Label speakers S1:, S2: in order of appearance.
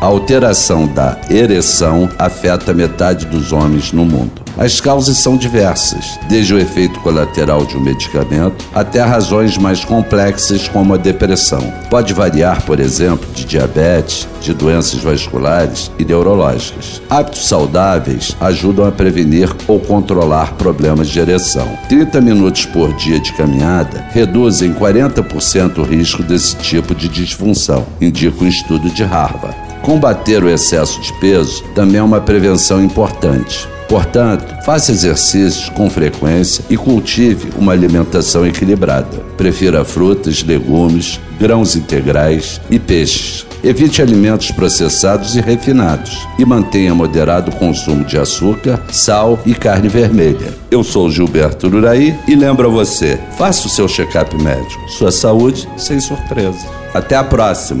S1: A alteração da ereção afeta metade dos homens no mundo. As causas são diversas, desde o efeito colateral de um medicamento até razões mais complexas como a depressão. Pode variar, por exemplo, de diabetes, de doenças vasculares e neurológicas. Hábitos saudáveis ajudam a prevenir ou controlar problemas de ereção. 30 minutos por dia de caminhada reduzem 40% o risco desse tipo de disfunção, indica um estudo de Harvard. Combater o excesso de peso também é uma prevenção importante. Portanto, faça exercícios com frequência e cultive uma alimentação equilibrada. Prefira frutas, legumes, grãos integrais e peixes. Evite alimentos processados e refinados e mantenha moderado o consumo de açúcar, sal e carne vermelha. Eu sou Gilberto Uraí e lembro a você: faça o seu check-up médico. Sua saúde sem surpresa. Até a próxima.